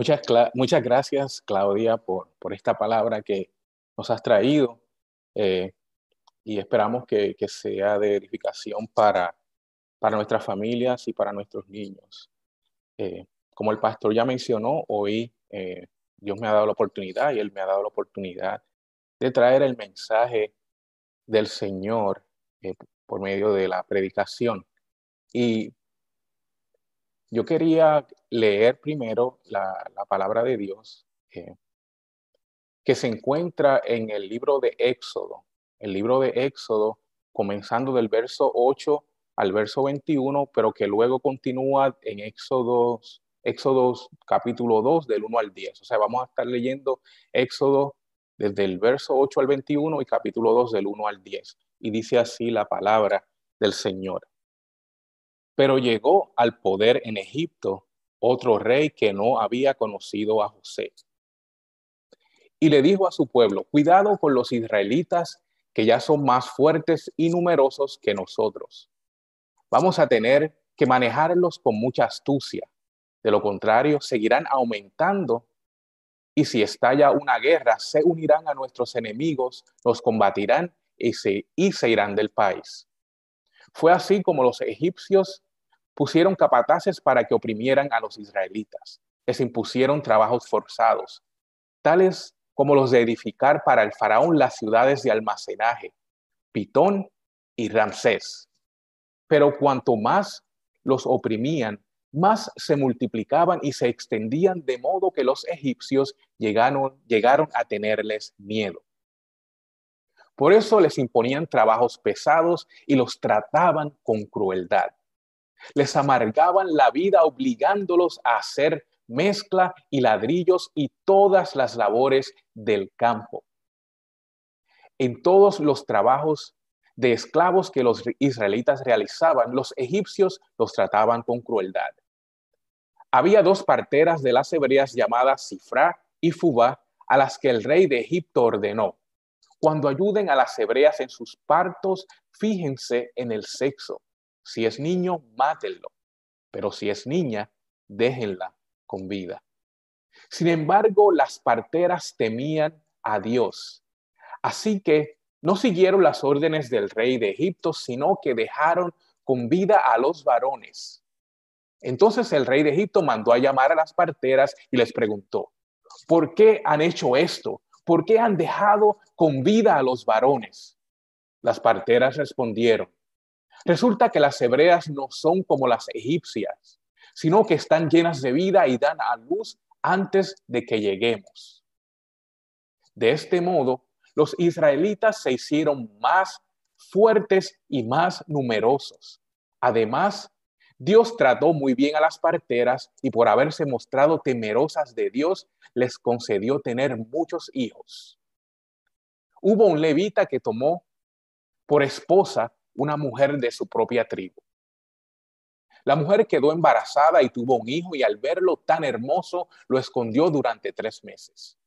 Muchas, muchas gracias, Claudia, por, por esta palabra que nos has traído eh, y esperamos que, que, sea de edificación para, para nuestras familias y para nuestros niños. Eh, como el pastor ya mencionó, hoy eh, Dios me ha dado la oportunidad y Él me ha dado la oportunidad de traer el mensaje del Señor por medio de la predicación. Y yo quería leer primero la, palabra de Dios eh, que se encuentra en el libro de Éxodo. El libro de Éxodo, comenzando del verso 8 al verso 21, pero que luego continúa en Éxodo, Éxodo capítulo 2 del 1 al 10. O sea, vamos a estar leyendo Éxodo desde el verso 8 al 21 y capítulo 2 del 1 al 10. Y dice así la palabra del Señor. Pero llegó al poder en Egipto otro rey que no había conocido a José. Y le dijo a su pueblo, cuidado con los israelitas que ya son más fuertes y numerosos que nosotros. Vamos a tener que manejarlos con mucha astucia. De lo contrario, seguirán aumentando y si estalla una guerra, se unirán a nuestros enemigos, los combatirán y se, y se irán del país. Fue así como los egipcios pusieron capataces para que oprimieran a los israelitas. Les impusieron trabajos forzados, tales como los de edificar para el faraón las ciudades de almacenaje, Pitón y Ramsés. Pero cuanto más los oprimían, más se multiplicaban y se extendían de modo que los egipcios llegaron, llegaron a tenerles miedo. Por eso les imponían trabajos pesados y los trataban con crueldad les amargaban la vida obligándolos a hacer mezcla y ladrillos y todas las labores del campo. En todos los trabajos de esclavos que los israelitas realizaban, los egipcios los trataban con crueldad. Había dos parteras de las hebreas llamadas Sifra y Fuba, a las que el rey de Egipto ordenó, cuando ayuden a las hebreas en sus partos, fíjense en el sexo si es niño, mátenlo, pero si es niña, déjenla con vida. Sin embargo, las parteras temían a Dios, así que no siguieron las órdenes del rey de Egipto, sino que dejaron con vida a los varones. Entonces el rey de Egipto mandó a llamar a las parteras y les preguntó, ¿por qué han hecho esto? ¿Por qué han dejado con vida a los varones? Las parteras respondieron, Resulta que las hebreas no son como las egipcias, sino que están llenas de vida y dan a luz antes de que lleguemos. De este modo, los israelitas se hicieron más fuertes y más numerosos. Además, Dios trató muy bien a las parteras y por haberse mostrado temerosas de Dios, les concedió tener muchos hijos. Hubo un levita que tomó por esposa una mujer de su propia tribu. La mujer quedó embarazada y tuvo un hijo y al verlo tan hermoso lo escondió durante tres meses.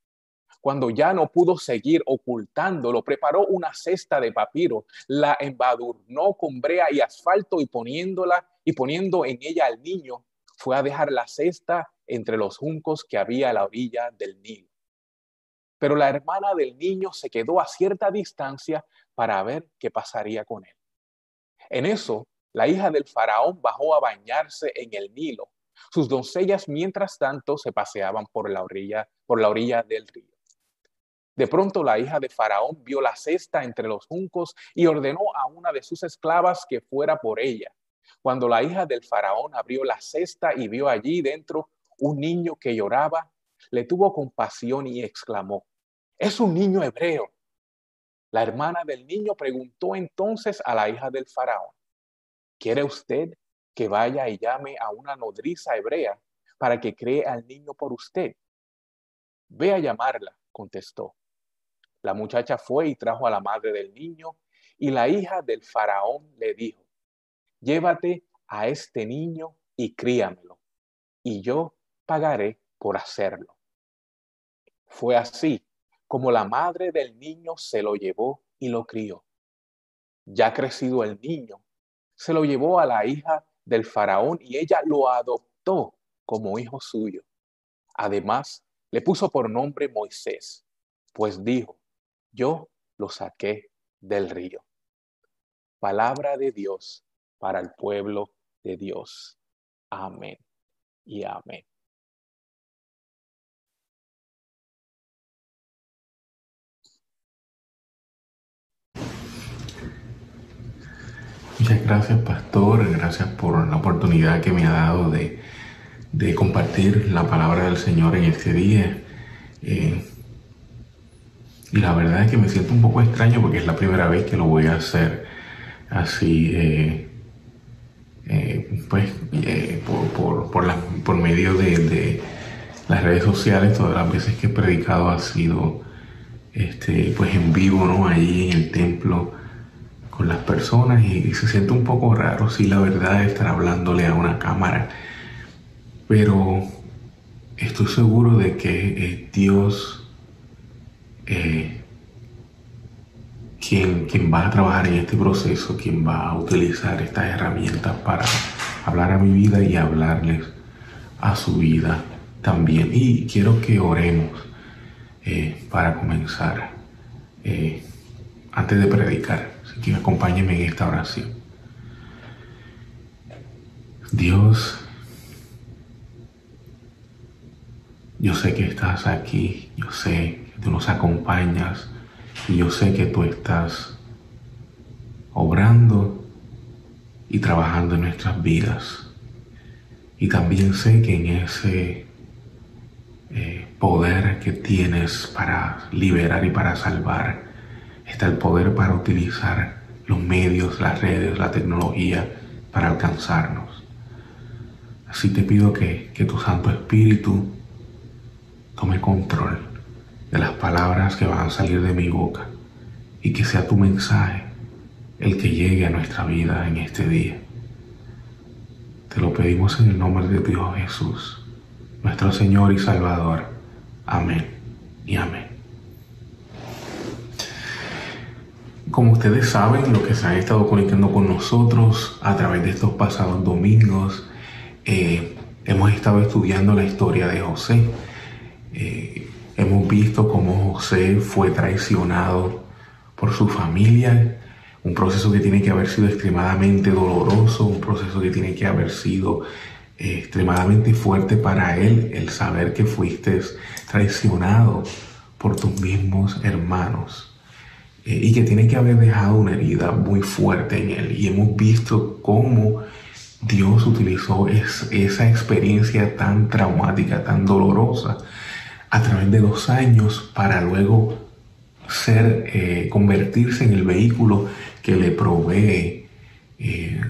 Cuando ya no pudo seguir ocultándolo, preparó una cesta de papiro, la embadurnó con brea y asfalto y poniéndola y poniendo en ella al niño, fue a dejar la cesta entre los juncos que había a la orilla del Nilo. Pero la hermana del niño se quedó a cierta distancia para ver qué pasaría con él. En eso, la hija del faraón bajó a bañarse en el Nilo. Sus doncellas, mientras tanto, se paseaban por la orilla, por la orilla del río. De pronto la hija de Faraón vio la cesta entre los juncos y ordenó a una de sus esclavas que fuera por ella. Cuando la hija del Faraón abrió la cesta y vio allí dentro un niño que lloraba, le tuvo compasión y exclamó, es un niño hebreo. La hermana del niño preguntó entonces a la hija del faraón, ¿quiere usted que vaya y llame a una nodriza hebrea para que cree al niño por usted? Ve a llamarla, contestó. La muchacha fue y trajo a la madre del niño y la hija del faraón le dijo, llévate a este niño y críamelo, y yo pagaré por hacerlo. Fue así como la madre del niño se lo llevó y lo crió. Ya crecido el niño, se lo llevó a la hija del faraón y ella lo adoptó como hijo suyo. Además, le puso por nombre Moisés, pues dijo, yo lo saqué del río. Palabra de Dios para el pueblo de Dios. Amén y amén. Muchas gracias, pastor. Gracias por la oportunidad que me ha dado de, compartir la palabra del Señor en este día. Eh, y la verdad es que me siento un poco extraño porque es la primera vez que lo voy a hacer así, eh, eh, pues, por, por, medio de, las redes sociales. Todas las veces que he predicado ha sido este, pues en vivo, ¿no? Allí en el templo con las personas y, se siente un poco raro, sí, la verdad, estar hablándole a una cámara. Pero estoy seguro de que Dios eh, quien, quien va a trabajar en este proceso, quien va a utilizar estas herramientas para hablar a mi vida y hablarles a su vida también. Y quiero que oremos eh, para comenzar, eh, antes de predicar. Que acompáñeme en esta oración. Dios, yo sé que estás aquí, yo sé que tú nos acompañas y yo sé que tú estás obrando y trabajando en nuestras vidas. Y también sé que en ese eh, poder que tienes para liberar y para salvar, está el poder para utilizar los medios, las redes, la tecnología para alcanzarnos. Así te pido que, que tu Santo Espíritu tome control de las palabras que van a salir de mi boca y que sea tu mensaje el que llegue a nuestra vida en este día. Te lo pedimos en el nombre de Dios Jesús, nuestro Señor y Salvador. Amén y amén. Como ustedes saben, los que se han estado conectando con nosotros a través de estos pasados domingos, eh, hemos estado estudiando la historia de José. Eh, hemos visto cómo José fue traicionado por su familia, un proceso que tiene que haber sido extremadamente doloroso, un proceso que tiene que haber sido eh, extremadamente fuerte para él, el saber que fuiste traicionado por tus mismos hermanos. Eh, y que tiene que haber dejado una herida muy fuerte en él. Y hemos visto cómo Dios utilizó esa experiencia tan traumática, tan dolorosa, a través de los años para luego ser, eh, convertirse en el vehículo que le provee eh,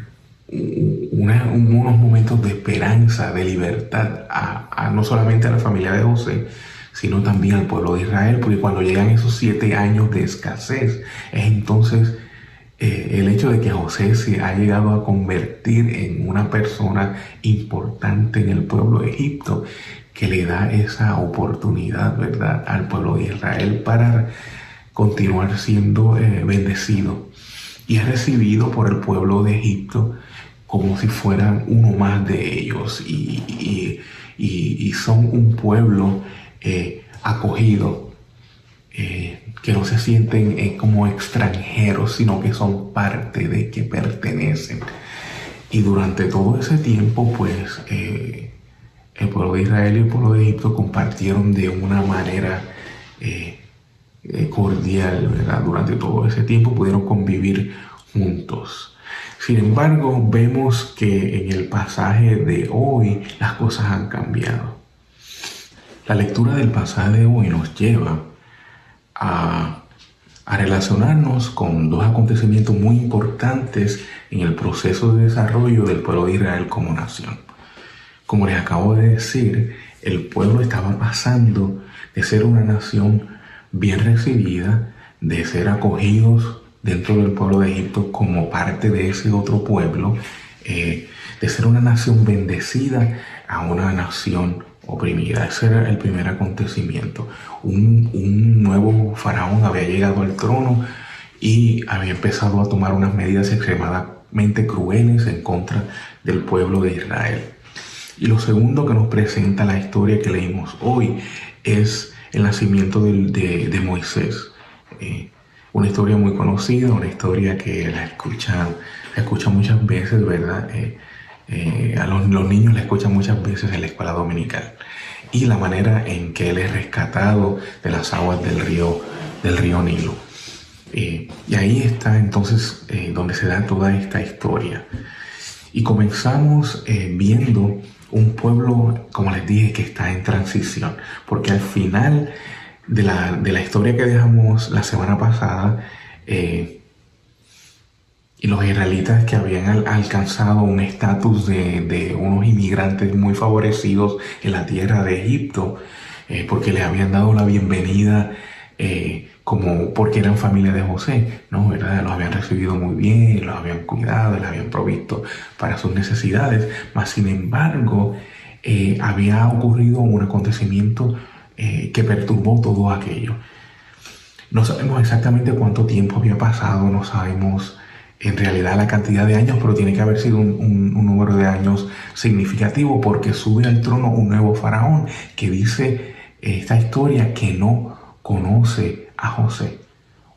unos momentos de esperanza, de libertad, a, no solamente a la familia de José, sino también al pueblo de Israel, porque cuando llegan esos siete años de escasez, es entonces eh, el hecho de que José se ha llegado a convertir en una persona importante en el pueblo de Egipto, que le da esa oportunidad, ¿verdad?, al pueblo de Israel para continuar siendo eh, bendecido. Y es recibido por el pueblo de Egipto como si fueran uno más de ellos y, y son un pueblo eh, acogido, eh, que no se sienten eh, como extranjeros, sino que son parte de que pertenecen. Y durante todo ese tiempo, pues, el pueblo de Israel y el pueblo de Egipto compartieron de una manera cordial, ¿verdad? Durante todo ese tiempo pudieron convivir juntos. Sin embargo, vemos que en el pasaje de hoy las cosas han cambiado. La lectura del pasaje de hoy nos lleva a, relacionarnos con dos acontecimientos muy importantes en el proceso de desarrollo del pueblo de Israel como nación. Como les acabo de decir, el pueblo estaba pasando de ser una nación bien recibida, de ser acogidos dentro del pueblo de Egipto como parte de ese otro pueblo, eh, de ser una nación bendecida a una nación oprimida. Ese era el primer acontecimiento. Un, nuevo faraón había llegado al trono y había empezado a tomar unas medidas extremadamente crueles en contra del pueblo de Israel. Y lo segundo que nos presenta la historia que leímos hoy es el nacimiento de, Moisés. Eh, una historia muy conocida, una historia que la escuchan, la muchas veces, ¿verdad? Eh, eh, a los, niños la escuchan muchas veces en la escuela dominical. Y la manera en que él es rescatado de las aguas del río, del río Nilo. y ahí está entonces donde se da toda esta historia. Y comenzamos viendo un pueblo, como les dije, que está en transición, porque al final de la, historia que dejamos la semana pasada, eh, y los israelitas que habían alcanzado un estatus de, unos inmigrantes muy favorecidos en la tierra de Egipto, eh, porque les habían dado la bienvenida eh, como porque eran familia de José, ¿no? ¿verdad? Los habían recibido muy bien, los habían cuidado, les habían provisto para sus necesidades, mas sin embargo eh, había ocurrido un acontecimiento eh, que perturbó todo aquello. No sabemos exactamente cuánto tiempo había pasado, no sabemos en realidad la cantidad de años, pero tiene que haber sido un, número de años significativo porque sube al trono un nuevo faraón que dice esta historia que no conoce a José.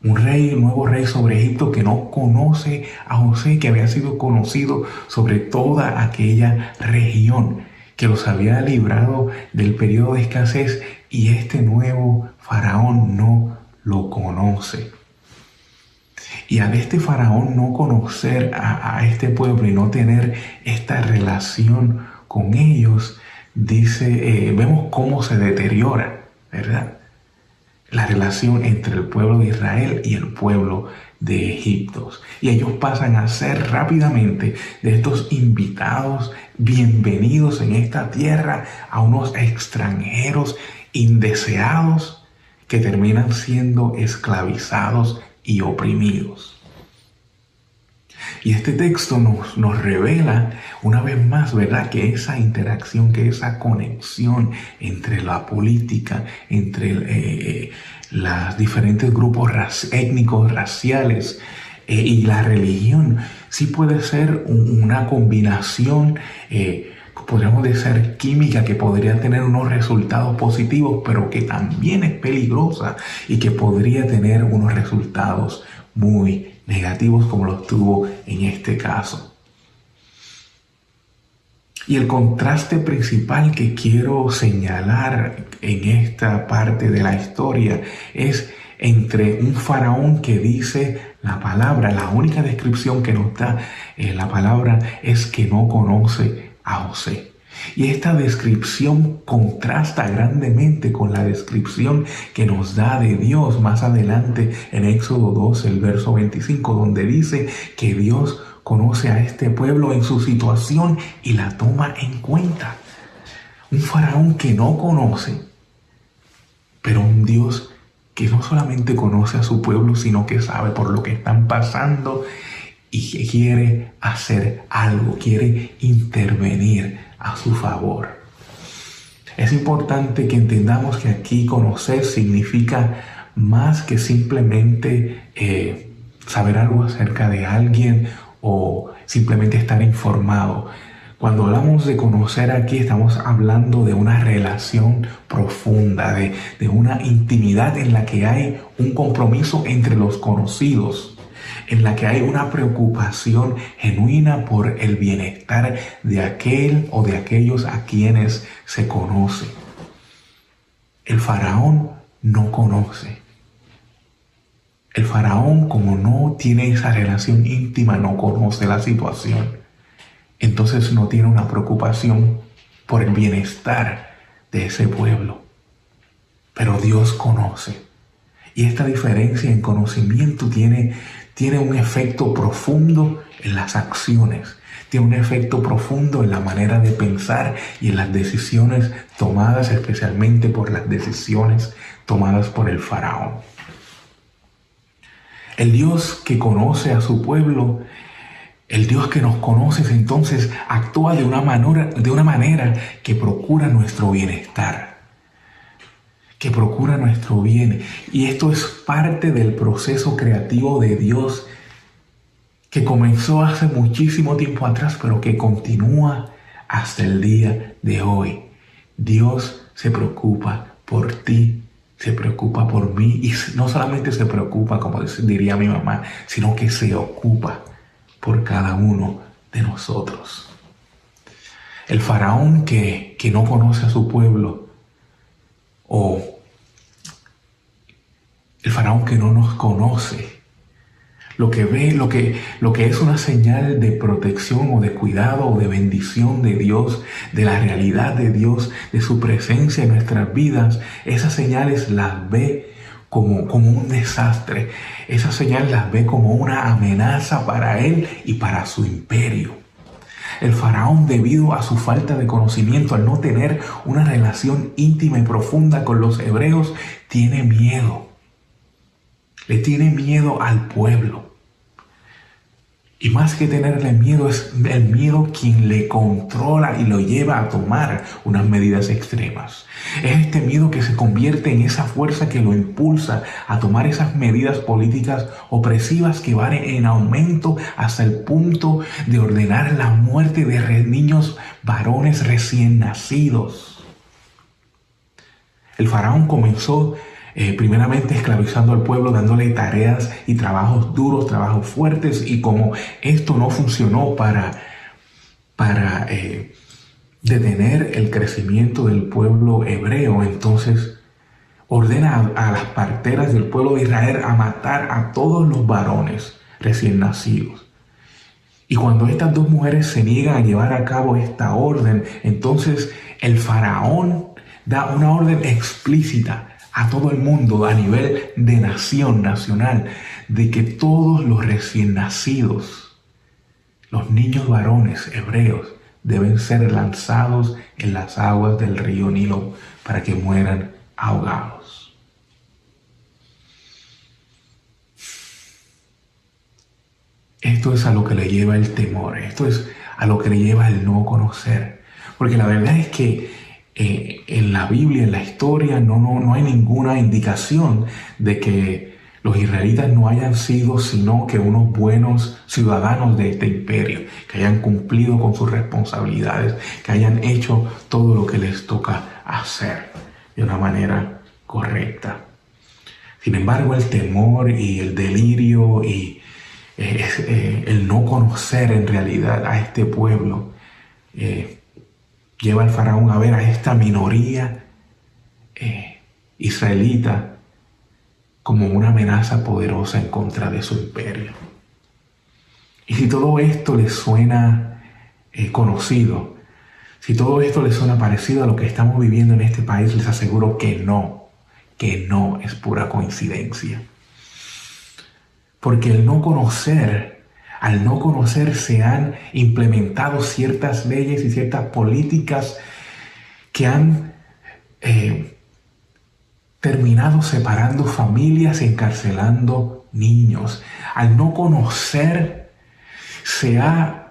Un rey, un nuevo rey sobre Egipto que no conoce a José, que había sido conocido sobre toda aquella región, que los había librado del periodo de escasez y este nuevo faraón no lo conoce. Y al este faraón no conocer a, este pueblo y no tener esta relación con ellos, dice, eh, vemos cómo se deteriora, ¿verdad? la relación entre el pueblo de Israel y el pueblo de Egipto. Y ellos pasan a ser rápidamente de estos invitados bienvenidos en esta tierra a unos extranjeros indeseados que terminan siendo esclavizados y oprimidos. Y este texto nos, nos, revela una vez más, ¿verdad? Que esa interacción, que esa conexión entre la política, entre eh, los diferentes grupos étnicos, raciales eh, y la religión, sí puede ser una combinación. Eh, podríamos decir química que podría tener unos resultados positivos, pero que también es peligrosa y que podría tener unos resultados muy negativos como los tuvo en este caso. Y el contraste principal que quiero señalar en esta parte de la historia es entre un faraón que dice la palabra, la única descripción que nos da eh, la palabra es que no conoce a José. Y esta descripción contrasta grandemente con la descripción que nos da de Dios más adelante en Éxodo 2, el verso 25, donde dice que Dios conoce a este pueblo en su situación y la toma en cuenta. Un faraón que no conoce, pero un Dios que no solamente conoce a su pueblo, sino que sabe por lo que están pasando y quiere hacer algo, quiere intervenir a su favor. Es importante que entendamos que aquí conocer significa más que simplemente eh, saber algo acerca de alguien o simplemente estar informado. Cuando hablamos de conocer aquí estamos hablando de una relación profunda, de, de una intimidad en la que hay un compromiso entre los conocidos en la que hay una preocupación genuina por el bienestar de aquel o de aquellos a quienes se conoce. El faraón no conoce. El faraón, como no tiene esa relación íntima, no conoce la situación. Entonces no tiene una preocupación por el bienestar de ese pueblo. Pero Dios conoce. Y esta diferencia en conocimiento tiene tiene un efecto profundo en las acciones, tiene un efecto profundo en la manera de pensar y en las decisiones tomadas, especialmente por las decisiones tomadas por el faraón. El Dios que conoce a su pueblo, el Dios que nos conoce, entonces actúa de una manera, de una manera que procura nuestro bienestar que procura nuestro bien. Y esto es parte del proceso creativo de Dios que comenzó hace muchísimo tiempo atrás, pero que continúa hasta el día de hoy. Dios se preocupa por ti, se preocupa por mí y no solamente se preocupa, como diría mi mamá, sino que se ocupa por cada uno de nosotros. El faraón que, que no conoce a su pueblo o el faraón que no nos conoce lo que ve, lo que, lo que es una señal de protección o de cuidado o de bendición de Dios, de la realidad de Dios, de su presencia en nuestras vidas, esas señales las ve como, como un desastre, esas señales las ve como una amenaza para él y para su imperio. El faraón, debido a su falta de conocimiento, al no tener una relación íntima y profunda con los hebreos, tiene miedo. Le tiene miedo al pueblo. Y más que tenerle miedo, es el miedo quien le controla y lo lleva a tomar unas medidas extremas. Es este miedo que se convierte en esa fuerza que lo impulsa a tomar esas medidas políticas opresivas que van en aumento hasta el punto de ordenar la muerte de niños varones recién nacidos. El faraón comenzó eh, primeramente esclavizando al pueblo, dándole tareas y trabajos duros, trabajos fuertes, y como esto no funcionó para, para eh, detener el crecimiento del pueblo hebreo, entonces ordena a, a las parteras del pueblo de Israel a matar a todos los varones recién nacidos. Y cuando estas dos mujeres se niegan a llevar a cabo esta orden, entonces el faraón da una orden explícita a todo el mundo a nivel de nación nacional, de que todos los recién nacidos, los niños varones hebreos, deben ser lanzados en las aguas del río Nilo para que mueran ahogados. Esto es a lo que le lleva el temor, esto es a lo que le lleva el no conocer. Porque la verdad es que eh, en la Biblia, en la historia, no, no, no hay ninguna indicación de que los israelitas no hayan sido sino que unos buenos ciudadanos de este imperio, que hayan cumplido con sus responsabilidades, que hayan hecho todo lo que les toca hacer de una manera correcta. Sin embargo, el temor y el delirio y eh, eh, el no conocer en realidad a este pueblo lleva al faraón a ver a esta minoría eh, israelita como una amenaza poderosa en contra de su imperio. Y si todo esto le suena eh, conocido, si todo esto le suena parecido a lo que estamos viviendo en este país, les aseguro que no, que no es pura coincidencia. Porque el no conocer al no conocer se han implementado ciertas leyes y ciertas políticas que han eh, terminado separando familias, encarcelando niños. Al no conocer se ha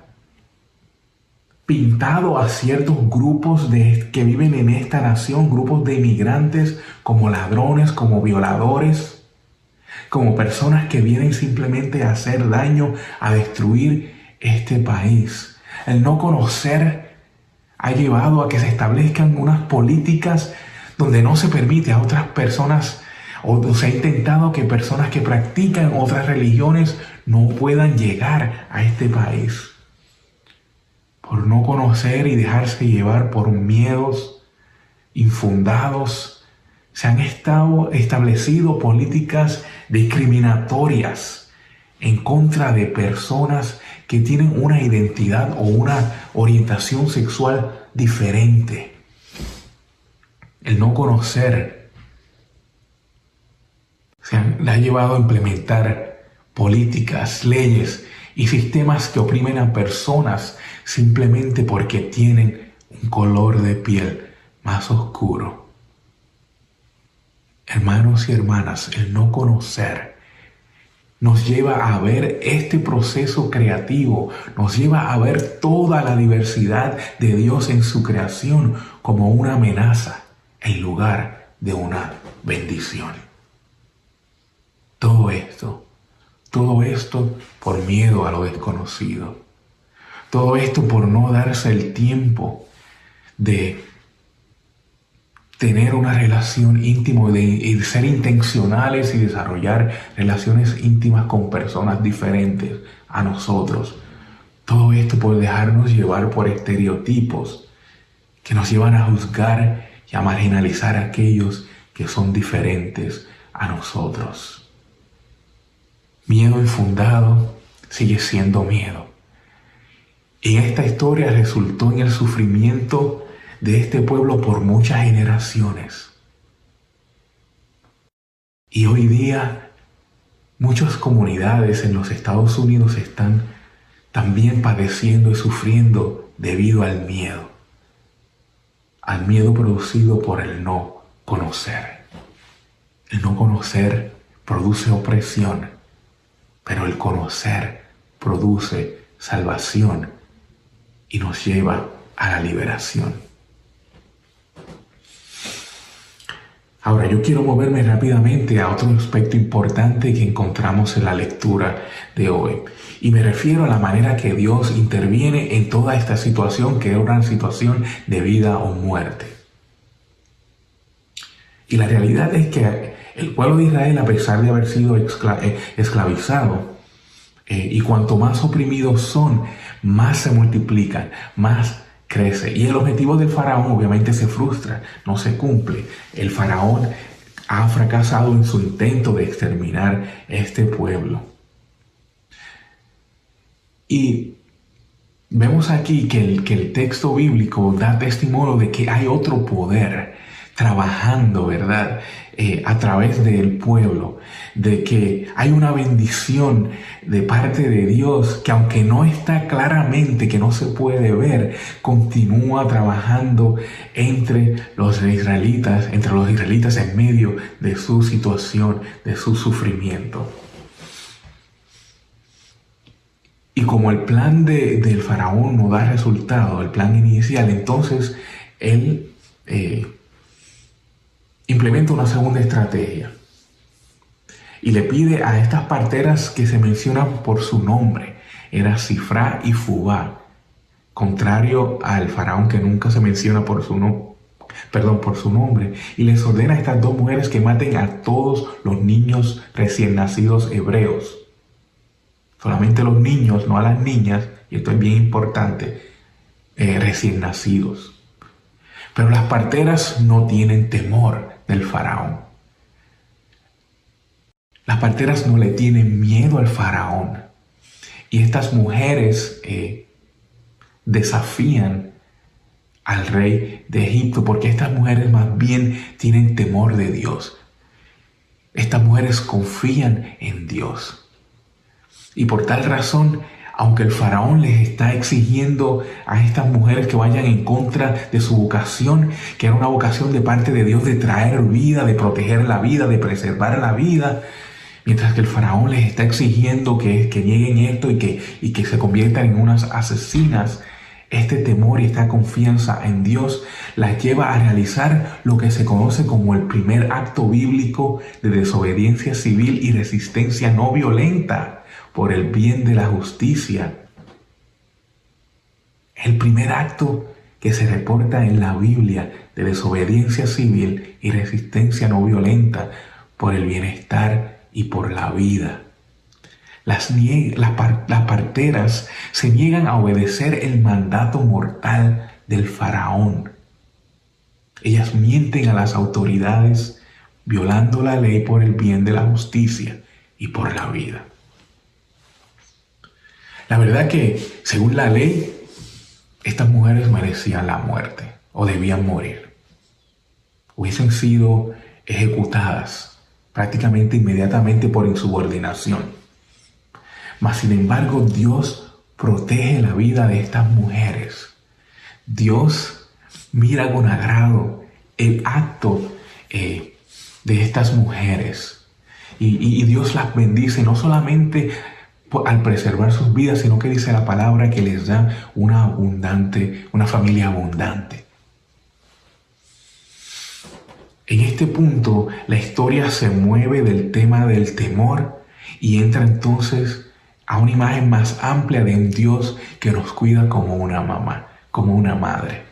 pintado a ciertos grupos de, que viven en esta nación, grupos de inmigrantes como ladrones, como violadores, como personas que vienen simplemente a hacer daño, a destruir este país. El no conocer ha llevado a que se establezcan unas políticas donde no se permite a otras personas o se ha intentado que personas que practican otras religiones no puedan llegar a este país. Por no conocer y dejarse llevar por miedos infundados se han estado establecido políticas discriminatorias en contra de personas que tienen una identidad o una orientación sexual diferente. El no conocer se le ha llevado a implementar políticas, leyes y sistemas que oprimen a personas simplemente porque tienen un color de piel más oscuro. Hermanos y hermanas, el no conocer nos lleva a ver este proceso creativo, nos lleva a ver toda la diversidad de Dios en su creación como una amenaza en lugar de una bendición. Todo esto, todo esto por miedo a lo desconocido. Todo esto por no darse el tiempo de tener una relación íntima, de, ser intencionales y desarrollar relaciones íntimas con personas diferentes a nosotros. Todo esto por dejarnos llevar por estereotipos que nos llevan a juzgar y a marginalizar a aquellos que son diferentes a nosotros. Miedo infundado sigue siendo miedo. Y esta historia resultó en el sufrimiento de este pueblo por muchas generaciones. Y hoy día muchas comunidades en los Estados Unidos están también padeciendo y sufriendo debido al miedo, al miedo producido por el no conocer. El no conocer produce opresión, pero el conocer produce salvación y nos lleva a la liberación. Ahora yo quiero moverme rápidamente a otro aspecto importante que encontramos en la lectura de hoy. Y me refiero a la manera que Dios interviene en toda esta situación que es una situación de vida o muerte. Y la realidad es que el pueblo de Israel, a pesar de haber sido eh, esclavizado, eh, y cuanto más oprimidos son, más se multiplican, más crece. Y el objetivo del faraón obviamente se frustra, no se cumple. El faraón ha fracasado en su intento de exterminar este pueblo. Y vemos aquí que el, que el texto bíblico da testimonio de que hay otro poder trabajando, ¿verdad? Eh, a través del pueblo, de que hay una bendición de parte de Dios que aunque no está claramente, que no se puede ver, continúa trabajando entre los israelitas, entre los israelitas en medio de su situación, de su sufrimiento. Y como el plan de, del faraón no da resultado, el plan inicial, entonces él eh, implementa una segunda estrategia y le pide a estas parteras que se mencionan por su nombre, era Cifra y Fubá, contrario al faraón que nunca se menciona por su nombre, perdón, por su nombre, y les ordena a estas dos mujeres que maten a todos los niños recién nacidos hebreos. Solamente los niños, no a las niñas, y esto es bien importante, eh, recién nacidos. Pero las parteras no tienen temor del faraón. Las parteras no le tienen miedo al faraón. Y estas mujeres eh, desafían al rey de Egipto porque estas mujeres más bien tienen temor de Dios. Estas mujeres confían en Dios. Y por tal razón aunque el faraón les está exigiendo a estas mujeres que vayan en contra de su vocación, que era una vocación de parte de Dios de traer vida, de proteger la vida, de preservar la vida, mientras que el faraón les está exigiendo que, que nieguen esto y que, y que se conviertan en unas asesinas, este temor y esta confianza en Dios las lleva a realizar lo que se conoce como el primer acto bíblico de desobediencia civil y resistencia no violenta por el bien de la justicia. El primer acto que se reporta en la Biblia de desobediencia civil y resistencia no violenta por el bienestar y por la vida. Las, las, parteras se niegan a obedecer el mandato mortal del faraón. Ellas mienten a las autoridades violando la ley por el bien de la justicia y por la vida. La verdad que, según la ley, estas mujeres merecían la muerte o debían morir. Hubiesen sido ejecutadas prácticamente inmediatamente por insubordinación. Mas, sin embargo, Dios protege la vida de estas mujeres. Dios mira con agrado el acto eh, de estas mujeres. Y Dios las bendice no solamente al preservar sus vidas, sino que dice la palabra que les da una abundante, una familia abundante. En este punto, la historia se mueve del tema del temor y entra entonces a una imagen más amplia de un Dios que nos cuida como una mamá, como una madre.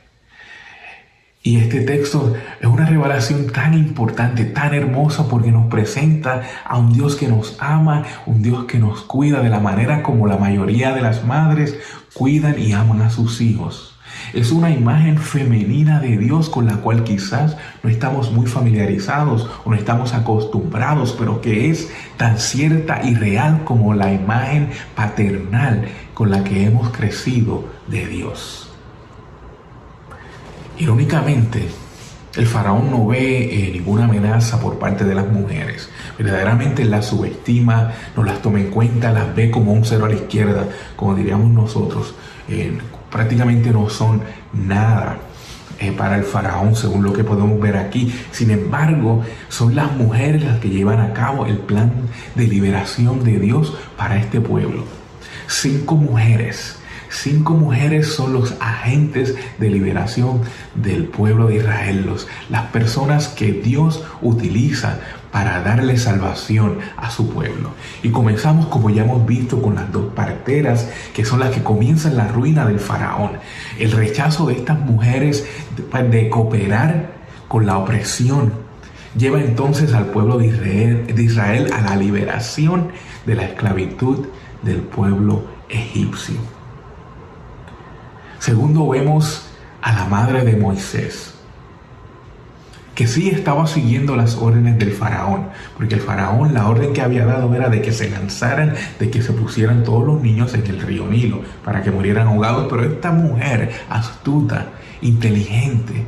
Y este texto es una revelación tan importante, tan hermosa, porque nos presenta a un Dios que nos ama, un Dios que nos cuida de la manera como la mayoría de las madres cuidan y aman a sus hijos. Es una imagen femenina de Dios con la cual quizás no estamos muy familiarizados o no estamos acostumbrados, pero que es tan cierta y real como la imagen paternal con la que hemos crecido de Dios. Irónicamente, el faraón no ve eh, ninguna amenaza por parte de las mujeres. Verdaderamente las subestima, no las toma en cuenta, las ve como un cero a la izquierda, como diríamos nosotros. Eh, prácticamente no son nada eh, para el faraón, según lo que podemos ver aquí. Sin embargo, son las mujeres las que llevan a cabo el plan de liberación de Dios para este pueblo. Cinco mujeres Cinco mujeres son los agentes de liberación del pueblo de Israel, las personas que Dios utiliza para darle salvación a su pueblo. Y comenzamos, como ya hemos visto, con las dos parteras, que son las que comienzan la ruina del faraón. El rechazo de estas mujeres de cooperar con la opresión lleva entonces al pueblo de Israel, de Israel a la liberación de la esclavitud del pueblo egipcio. Segundo, vemos a la madre de Moisés, que sí estaba siguiendo las órdenes del faraón, porque el faraón la orden que había dado era de que se lanzaran, de que se pusieran todos los niños en el río Nilo para que murieran ahogados, pero esta mujer astuta, inteligente,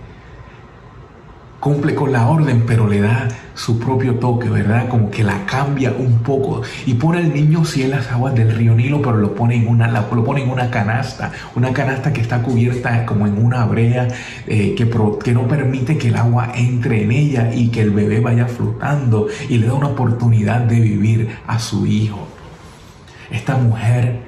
cumple con la orden, pero le da su propio toque, ¿verdad? Como que la cambia un poco y pone al niño sí en las aguas del río Nilo, pero lo pone en una, lo pone en una canasta, una canasta que está cubierta como en una brea eh, que, que no permite que el agua entre en ella y que el bebé vaya flotando y le da una oportunidad de vivir a su hijo. Esta mujer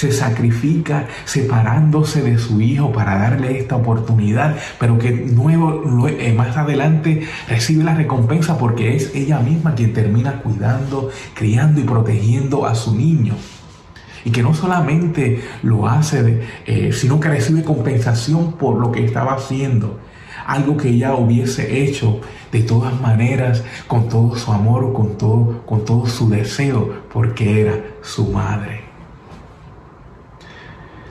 se sacrifica separándose de su hijo para darle esta oportunidad, pero que nuevo, eh, más adelante recibe la recompensa porque es ella misma quien termina cuidando, criando y protegiendo a su niño. Y que no solamente lo hace, eh, sino que recibe compensación por lo que estaba haciendo. Algo que ella hubiese hecho de todas maneras, con todo su amor, con todo, con todo su deseo, porque era su madre.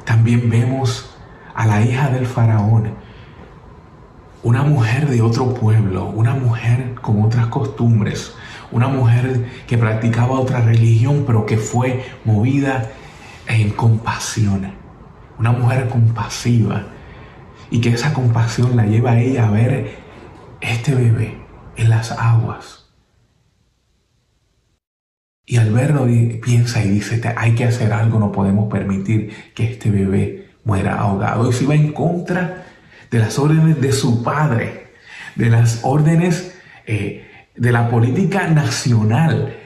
También vemos a la hija del faraón, una mujer de otro pueblo, una mujer con otras costumbres, una mujer que practicaba otra religión, pero que fue movida en compasión, una mujer compasiva, y que esa compasión la lleva a ella a ver este bebé en las aguas y al verlo piensa y dice, hay que hacer algo, no podemos permitir que este bebé muera ahogado. Y se va en contra de las órdenes de su padre, de las órdenes eh, de la política nacional.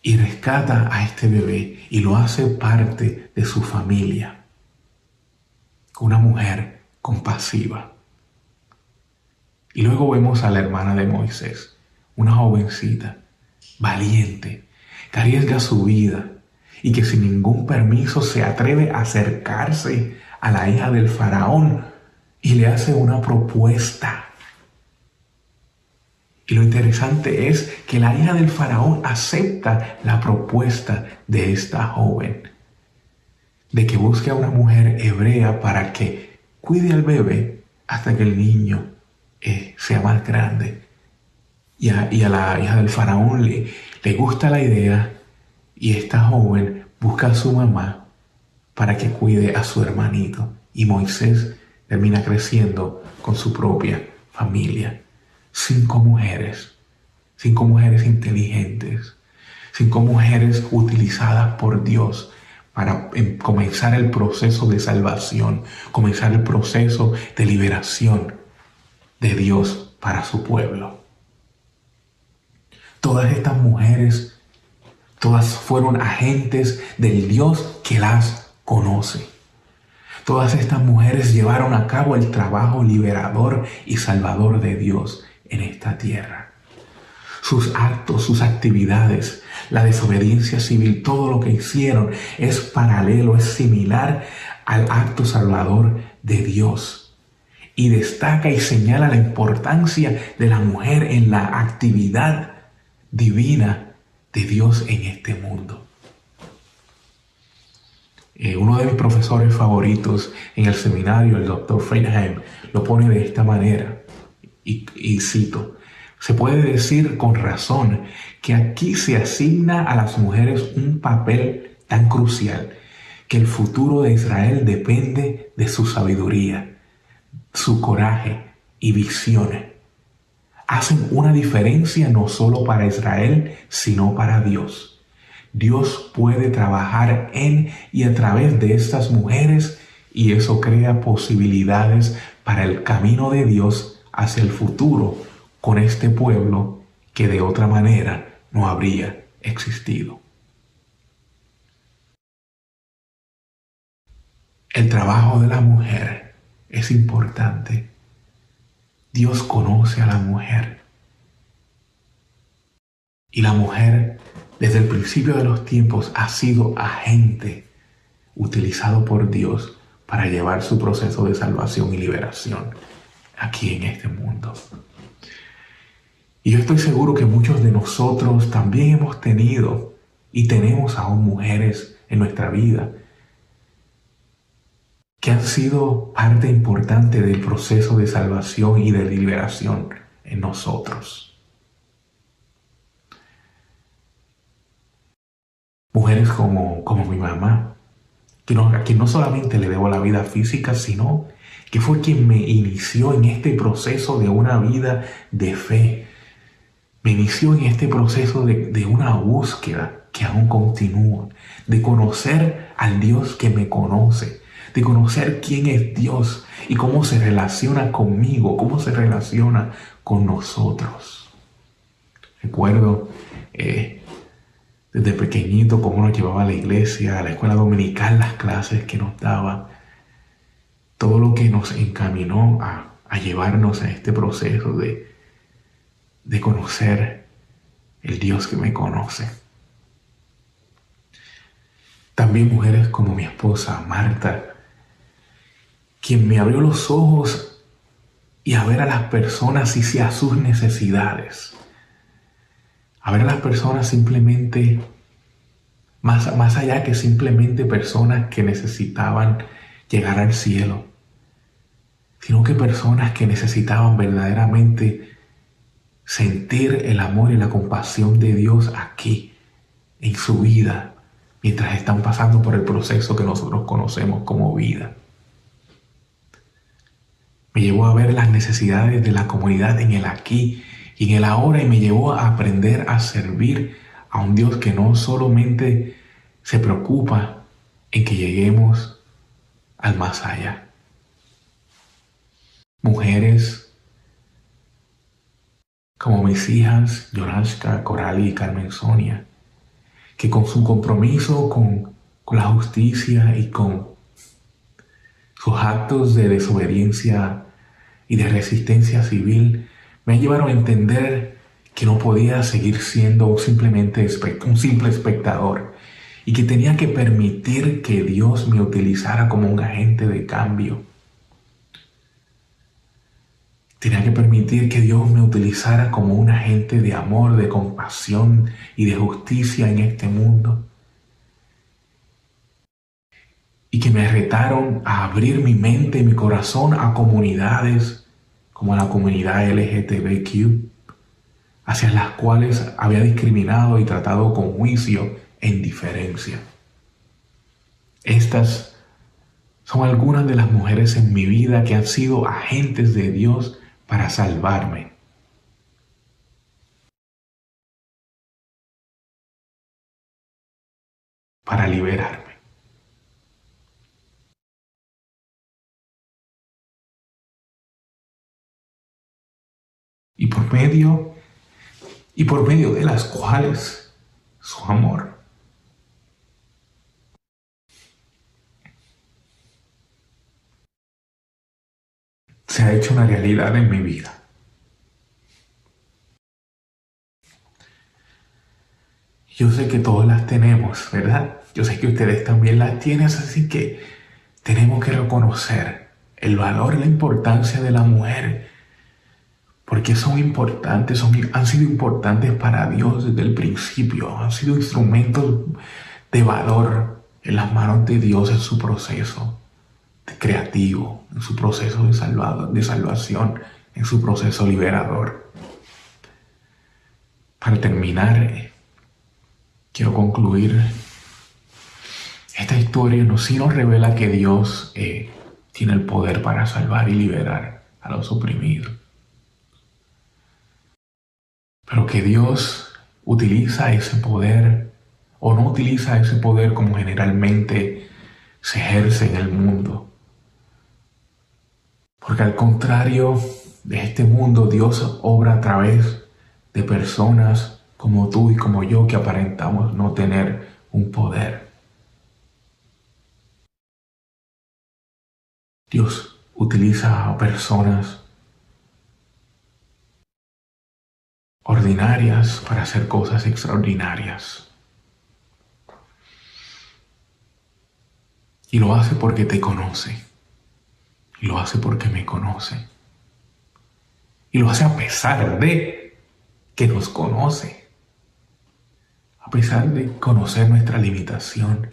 Y rescata a este bebé y lo hace parte de su familia. Una mujer compasiva. Y luego vemos a la hermana de Moisés, una jovencita valiente, que arriesga su vida y que sin ningún permiso se atreve a acercarse a la hija del faraón y le hace una propuesta. Y lo interesante es que la hija del faraón acepta la propuesta de esta joven, de que busque a una mujer hebrea para que cuide al bebé hasta que el niño eh, sea más grande y a, la hija del faraón le, le gusta la idea y esta joven busca a su mamá para que cuide a su hermanito. Y Moisés termina creciendo con su propia familia. Cinco mujeres, cinco mujeres inteligentes, cinco mujeres utilizadas por Dios para em, comenzar el proceso de salvación, comenzar el proceso de liberación de Dios para su pueblo. Todas estas mujeres, todas fueron agentes del Dios que las conoce. Todas estas mujeres llevaron a cabo el trabajo liberador y salvador de Dios en esta tierra. Sus actos, sus actividades, la desobediencia civil, todo lo que hicieron es paralelo, es similar al acto salvador de Dios. Y destaca y señala la importancia de la mujer en la actividad divina de Dios en este mundo. Eh, uno de mis profesores favoritos en el seminario, el doctor Friedheim, lo pone de esta manera, y cito, se puede decir con razón que aquí se asigna a las mujeres un papel tan crucial que el futuro de Israel depende de su sabiduría, su coraje y visiones. Hacen una diferencia no solo para Israel, sino para Dios. Dios puede trabajar en y a través de estas mujeres y eso crea posibilidades para el camino de Dios hacia el futuro con este pueblo que de otra manera no habría existido. El trabajo de la mujer es importante. Dios conoce a la mujer. Y la mujer desde el principio de los tiempos ha sido agente utilizado por Dios para llevar su proceso de salvación y liberación aquí en este mundo. Y yo estoy seguro que muchos de nosotros también hemos tenido y tenemos aún mujeres en nuestra vida que han sido parte importante del proceso de salvación y de liberación en nosotros. Mujeres como, como mi mamá, que no, a quien no solamente le debo la vida física, sino que fue quien me inició en este proceso de una vida de fe, me inició en este proceso de, una búsqueda que aún continúa, de conocer al Dios que me conoce, de conocer quién es Dios y cómo se relaciona conmigo, cómo se relaciona con nosotros. Recuerdo eh, desde pequeñito cómo nos llevaba a la iglesia, a la escuela dominical, las clases que nos daba, todo lo que nos encaminó a, a llevarnos a este proceso de, de conocer el Dios que me conoce. También mujeres como mi esposa Marta, quien me abrió los ojos y a ver a las personas y a sus necesidades. A ver a las personas simplemente, más, más allá que simplemente personas que necesitaban llegar al cielo, sino que personas que necesitaban verdaderamente sentir el amor y la compasión de Dios aquí, en su vida, mientras están pasando por el proceso que nosotros conocemos como vida. Me llevó a ver las necesidades de la comunidad en el aquí y en el ahora y me llevó a aprender a servir a un Dios que no solamente se preocupa en que lleguemos al más allá. Mujeres como mis hijas Yorashka, Coral y Carmen Sonia, que con su compromiso con, con la justicia y con sus actos de desobediencia y de resistencia civil me llevaron a entender que no podía seguir siendo simplemente un simple espectador y que tenía que permitir que Dios me utilizara como un agente de cambio Tenía que permitir que Dios me utilizara como un agente de amor, de compasión y de justicia en este mundo. Y que me retaron a abrir mi mente y mi corazón a comunidades como la comunidad LGTBQ, hacia las cuales había discriminado y tratado con juicio e indiferencia. Estas son algunas de las mujeres en mi vida que han sido agentes de Dios para salvarme. Para liberarme. Medio, y por medio de las cuales su amor se ha hecho una realidad en mi vida. Yo sé que todos las tenemos, ¿verdad? Yo sé que ustedes también las tienen, así que tenemos que reconocer el valor y la importancia de la mujer, porque son importantes, han sido importantes para Dios desde el principio, han sido instrumentos de valor en las manos de Dios en su proceso creativo, en su proceso de, salvado, de salvación, en su proceso liberador. Para terminar, quiero concluir. Esta historia nos, sí nos revela que Dios eh, tiene el poder para salvar y liberar a los oprimidos. Pero que Dios utiliza ese poder o no utiliza ese poder como generalmente se ejerce en el mundo. Porque al contrario de este mundo, Dios obra a través de personas como tú y como yo que aparentamos no tener un poder. Dios utiliza a personas ordinarias para hacer cosas extraordinarias. Y lo hace porque te conoce. Y lo hace porque me conoce. Y lo hace a pesar de que nos conoce. A pesar de conocer nuestra limitación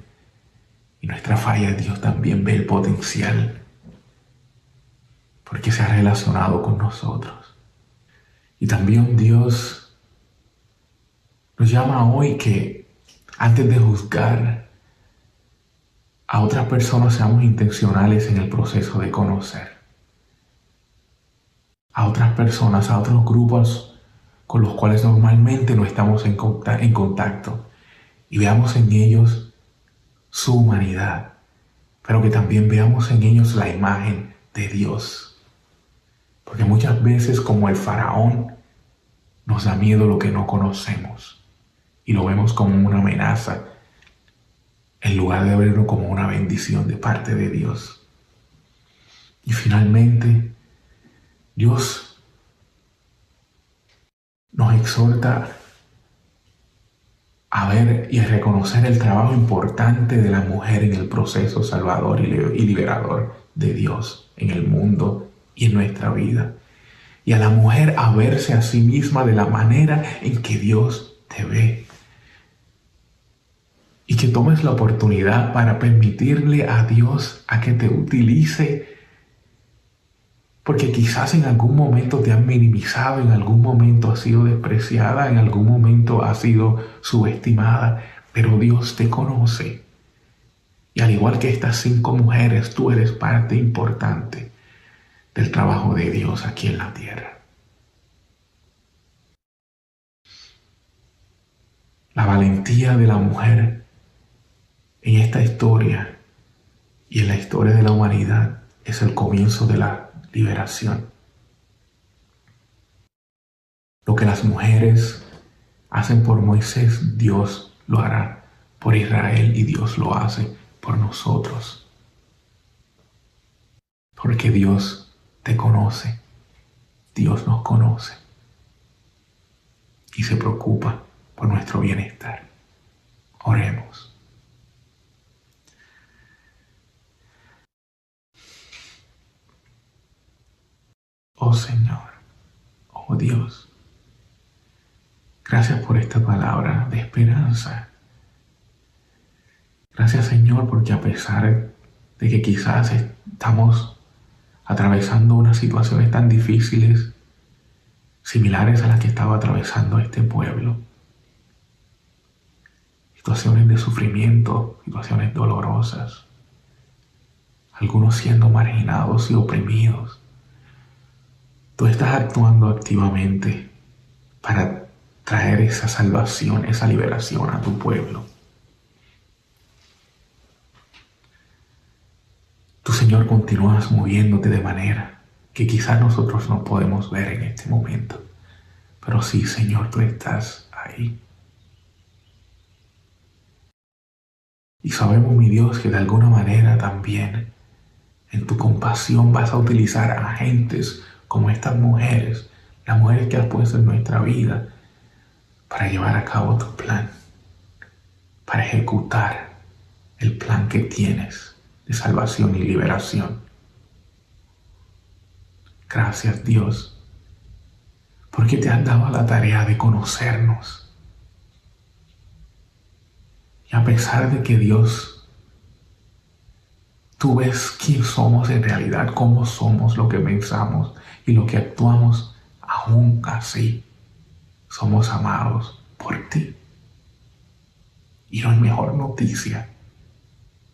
y nuestra falla, Dios también ve el potencial. Porque se ha relacionado con nosotros. Y también Dios nos llama hoy que antes de juzgar a otras personas seamos intencionales en el proceso de conocer. A otras personas, a otros grupos con los cuales normalmente no estamos en contacto y veamos en ellos su humanidad, pero que también veamos en ellos la imagen de Dios. Porque muchas veces como el faraón nos da miedo lo que no conocemos y lo vemos como una amenaza en lugar de verlo como una bendición de parte de Dios. Y finalmente, Dios nos exhorta a ver y a reconocer el trabajo importante de la mujer en el proceso salvador y liberador de Dios en el mundo y en nuestra vida. Y a la mujer a verse a sí misma de la manera en que Dios te ve y que tomes la oportunidad para permitirle a Dios a que te utilice, porque quizás en algún momento te han minimizado, en algún momento has sido despreciada, en algún momento has sido subestimada, pero Dios te conoce. Y al igual que estas cinco mujeres, tú eres parte importante del trabajo de Dios aquí en la tierra. La valentía de la mujer en esta historia y en la historia de la humanidad es el comienzo de la liberación. Lo que las mujeres hacen por Moisés, Dios lo hará por Israel y Dios lo hace por nosotros. Porque Dios te conoce, Dios nos conoce y se preocupa por nuestro bienestar. Oremos. Oh Señor, oh Dios, gracias por esta palabra de esperanza. Gracias Señor porque a pesar de que quizás estamos atravesando unas situaciones tan difíciles, similares a las que estaba atravesando este pueblo, situaciones de sufrimiento, situaciones dolorosas, algunos siendo marginados y oprimidos, tú estás actuando activamente para traer esa salvación, esa liberación a tu pueblo. Tu Señor continúas moviéndote de manera que quizás nosotros no podemos ver en este momento. Pero sí, Señor, tú estás ahí. Y sabemos, mi Dios, que de alguna manera también en tu compasión vas a utilizar agentes como estas mujeres, las mujeres que has puesto en nuestra vida para llevar a cabo tu plan. para ejecutar el plan que tienes de salvación y liberación. Gracias Dios, porque te has dado la tarea de conocernos. Y a pesar de que Dios, tú ves quién somos en realidad, cómo somos, lo que pensamos y lo que actuamos, aún así somos amados por ti. Y no hay mejor noticia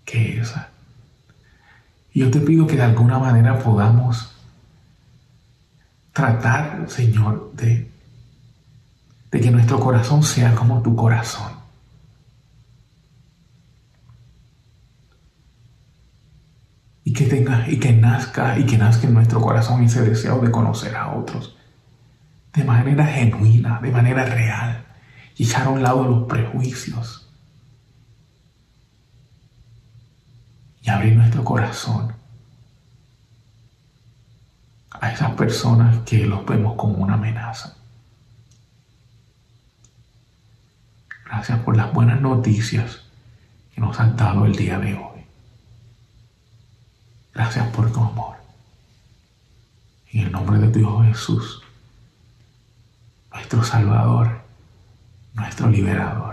que esa. Y yo te pido que de alguna manera podamos tratar, Señor, de, que nuestro corazón sea como tu corazón. Y que tenga, y que nazca, y que nazca en nuestro corazón ese deseo de conocer a otros de manera genuina, de manera real, y echar a un lado los prejuicios y abrir nuestro corazón a esas personas que los vemos como una amenaza. Gracias por las buenas noticias que nos han dado el día de hoy. Gracias por tu amor. En el nombre de Dios Jesús, nuestro Salvador, nuestro Liberador.